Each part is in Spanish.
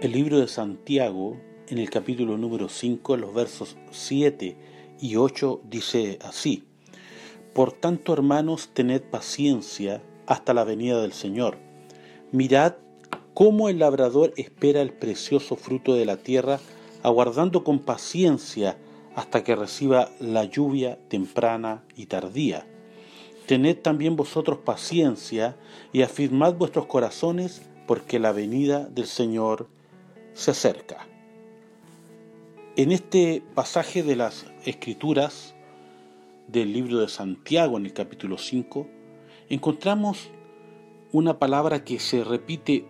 El libro de Santiago, en el capítulo número 5, los versos 7 y 8, dice así, Por tanto, hermanos, tened paciencia hasta la venida del Señor. Mirad cómo el labrador espera el precioso fruto de la tierra, aguardando con paciencia hasta que reciba la lluvia temprana y tardía. Tened también vosotros paciencia y afirmad vuestros corazones, porque la venida del Señor se acerca. En este pasaje de las Escrituras del libro de Santiago, en el capítulo 5, encontramos una palabra que se repite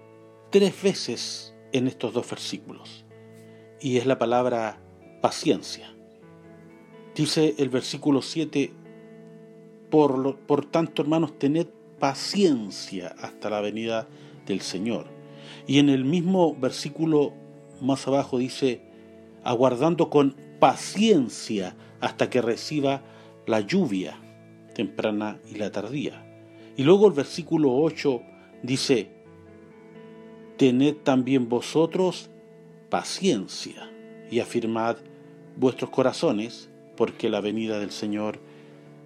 tres veces en estos dos versículos, y es la palabra paciencia. Dice el versículo 7, por, por tanto hermanos, tened paciencia hasta la venida del Señor. Y en el mismo versículo más abajo dice, aguardando con paciencia hasta que reciba la lluvia temprana y la tardía. Y luego el versículo 8 dice, tened también vosotros paciencia y afirmad vuestros corazones, porque la venida del Señor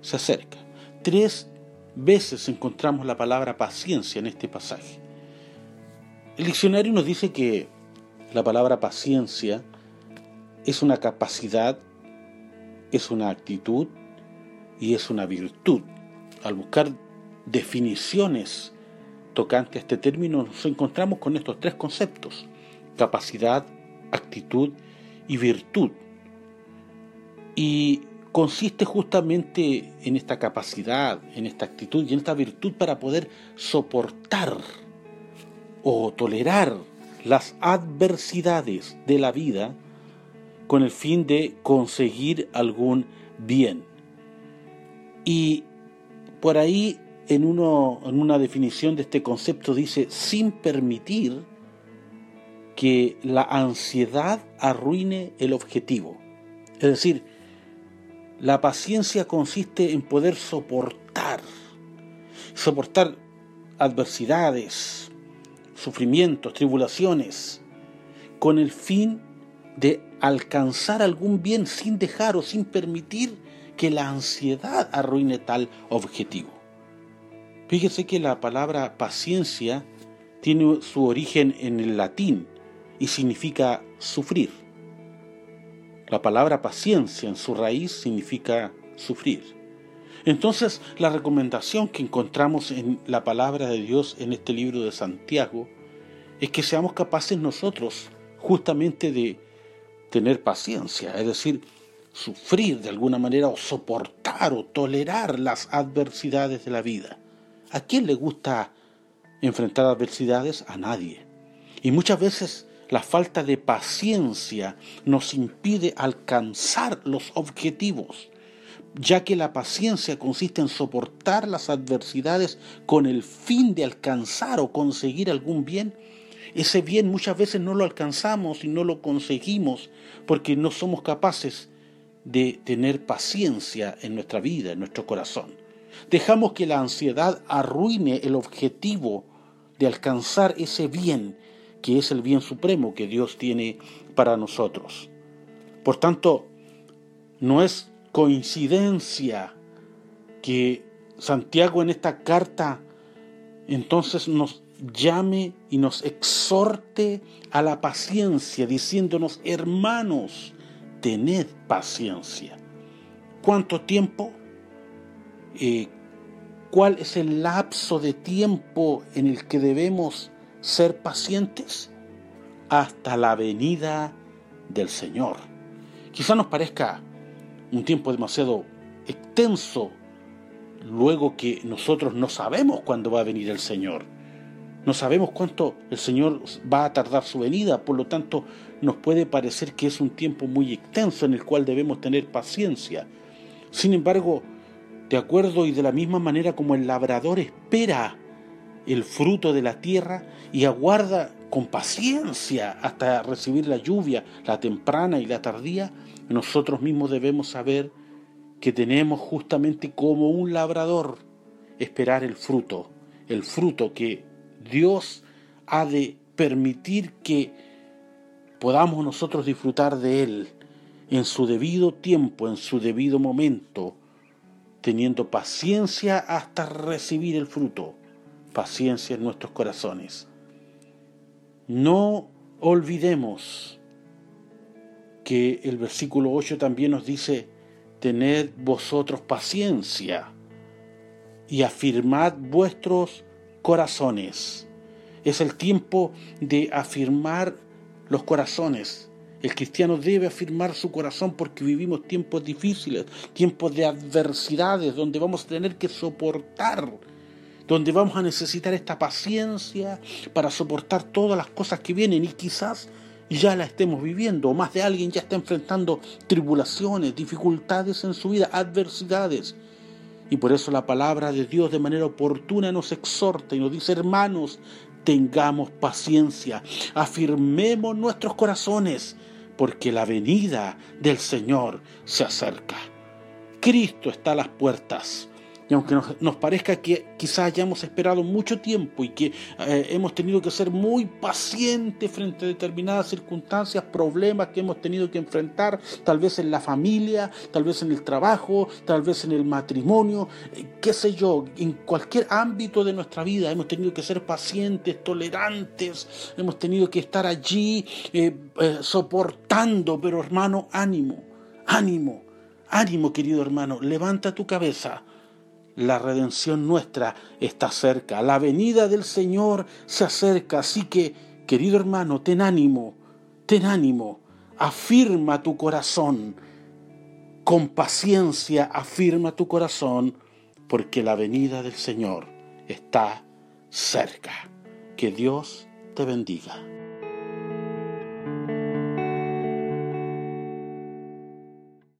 se acerca. Tres veces encontramos la palabra paciencia en este pasaje. El diccionario nos dice que la palabra paciencia es una capacidad, es una actitud y es una virtud. Al buscar definiciones tocantes a este término nos encontramos con estos tres conceptos, capacidad, actitud y virtud. Y consiste justamente en esta capacidad, en esta actitud y en esta virtud para poder soportar o tolerar las adversidades de la vida con el fin de conseguir algún bien. Y por ahí en, una definición de este concepto dice, sin permitir que la ansiedad arruine el objetivo. Es decir, la paciencia consiste en poder soportar, soportar adversidades, sufrimientos, tribulaciones, con el fin de alcanzar algún bien sin dejar o sin permitir que la ansiedad arruine tal objetivo. Fíjese que la palabra paciencia tiene su origen en el latín y significa sufrir. La palabra paciencia en su raíz significa sufrir. Entonces, la recomendación que encontramos en la palabra de Dios en este libro de Santiago es que seamos capaces nosotros justamente de tener paciencia, es decir, sufrir de alguna manera o soportar o tolerar las adversidades de la vida. ¿A quién le gusta enfrentar adversidades? A nadie. Y muchas veces la falta de paciencia nos impide alcanzar los objetivos ya que la paciencia consiste en soportar las adversidades con el fin de alcanzar o conseguir algún bien, ese bien muchas veces no lo alcanzamos y no lo conseguimos porque no somos capaces de tener paciencia en nuestra vida, en nuestro corazón. Dejamos que la ansiedad arruine el objetivo de alcanzar ese bien que es el bien supremo que Dios tiene para nosotros. Por tanto, no es coincidencia que Santiago en esta carta entonces nos llame y nos exhorte a la paciencia, diciéndonos, hermanos, tened paciencia. ¿Cuánto tiempo? Eh, ¿Cuál es el lapso de tiempo en el que debemos ser pacientes? Hasta la venida del Señor. Quizá nos parezca un tiempo demasiado extenso, luego que nosotros no sabemos cuándo va a venir el Señor. No sabemos cuánto el Señor va a tardar su venida, por lo tanto nos puede parecer que es un tiempo muy extenso en el cual debemos tener paciencia. Sin embargo, de acuerdo y de la misma manera como el labrador espera el fruto de la tierra y aguarda con paciencia hasta recibir la lluvia, la temprana y la tardía, nosotros mismos debemos saber que tenemos justamente como un labrador esperar el fruto, el fruto que Dios ha de permitir que podamos nosotros disfrutar de Él en su debido tiempo, en su debido momento, teniendo paciencia hasta recibir el fruto, paciencia en nuestros corazones. No olvidemos que el versículo 8 también nos dice, tened vosotros paciencia y afirmad vuestros corazones. Es el tiempo de afirmar los corazones. El cristiano debe afirmar su corazón porque vivimos tiempos difíciles, tiempos de adversidades, donde vamos a tener que soportar, donde vamos a necesitar esta paciencia para soportar todas las cosas que vienen y quizás ya la estemos viviendo, o más de alguien ya está enfrentando tribulaciones, dificultades en su vida, adversidades. Y por eso la palabra de Dios de manera oportuna nos exhorta y nos dice, hermanos, tengamos paciencia, afirmemos nuestros corazones, porque la venida del Señor se acerca. Cristo está a las puertas. Y aunque nos, parezca que quizás hayamos esperado mucho tiempo y que eh, hemos tenido que ser muy pacientes frente a determinadas circunstancias, problemas que hemos tenido que enfrentar, tal vez en la familia, tal vez en el trabajo, tal vez en el matrimonio, eh, qué sé yo, en cualquier ámbito de nuestra vida hemos tenido que ser pacientes, tolerantes, hemos tenido que estar allí eh, soportando, pero hermano, ánimo, ánimo, ánimo querido hermano, levanta tu cabeza la redención nuestra está cerca, la venida del Señor se acerca, así que, querido hermano, ten ánimo, ten ánimo, afirma tu corazón, con paciencia afirma tu corazón, porque la venida del Señor está cerca. Que Dios te bendiga.